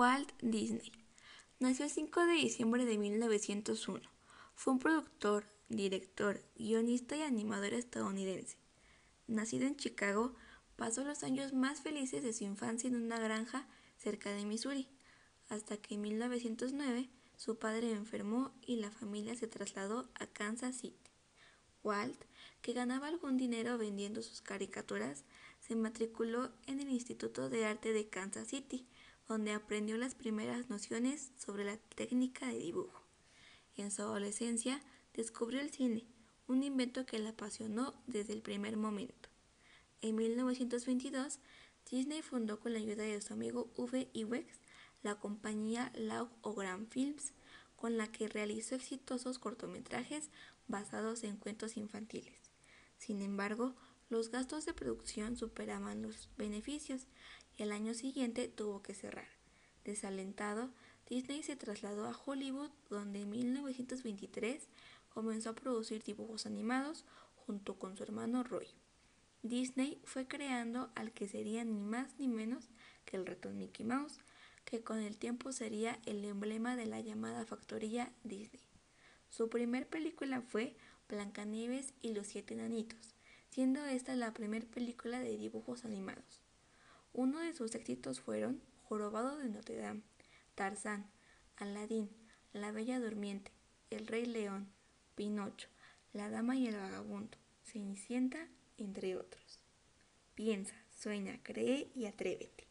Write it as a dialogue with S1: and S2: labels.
S1: Walt Disney. Nació el 5 de diciembre de 1901. Fue un productor, director, guionista y animador estadounidense. Nacido en Chicago, pasó los años más felices de su infancia en una granja cerca de Missouri, hasta que en 1909 su padre enfermó y la familia se trasladó a Kansas City. Walt, que ganaba algún dinero vendiendo sus caricaturas, se matriculó en el Instituto de Arte de Kansas City, donde aprendió las primeras nociones sobre la técnica de dibujo. En su adolescencia descubrió el cine, un invento que le apasionó desde el primer momento. En 1922, Disney fundó con la ayuda de su amigo Uwe Iwex la compañía Laug o Grand Films, con la que realizó exitosos cortometrajes basados en cuentos infantiles. Sin embargo, los gastos de producción superaban los beneficios y el año siguiente tuvo que cerrar. Desalentado, Disney se trasladó a Hollywood donde en 1923 comenzó a producir dibujos animados junto con su hermano Roy. Disney fue creando al que sería ni más ni menos que el ratón Mickey Mouse, que con el tiempo sería el emblema de la llamada factoría Disney. Su primer película fue Blancanieves y los siete enanitos, siendo esta la primera película de dibujos animados. Uno de sus éxitos fueron Jorobado de Notre Dame, Tarzán, Aladín, La Bella Durmiente, El Rey León, Pinocho, La Dama y el Vagabundo, Cenicienta, entre otros. Piensa, sueña, cree y atrévete.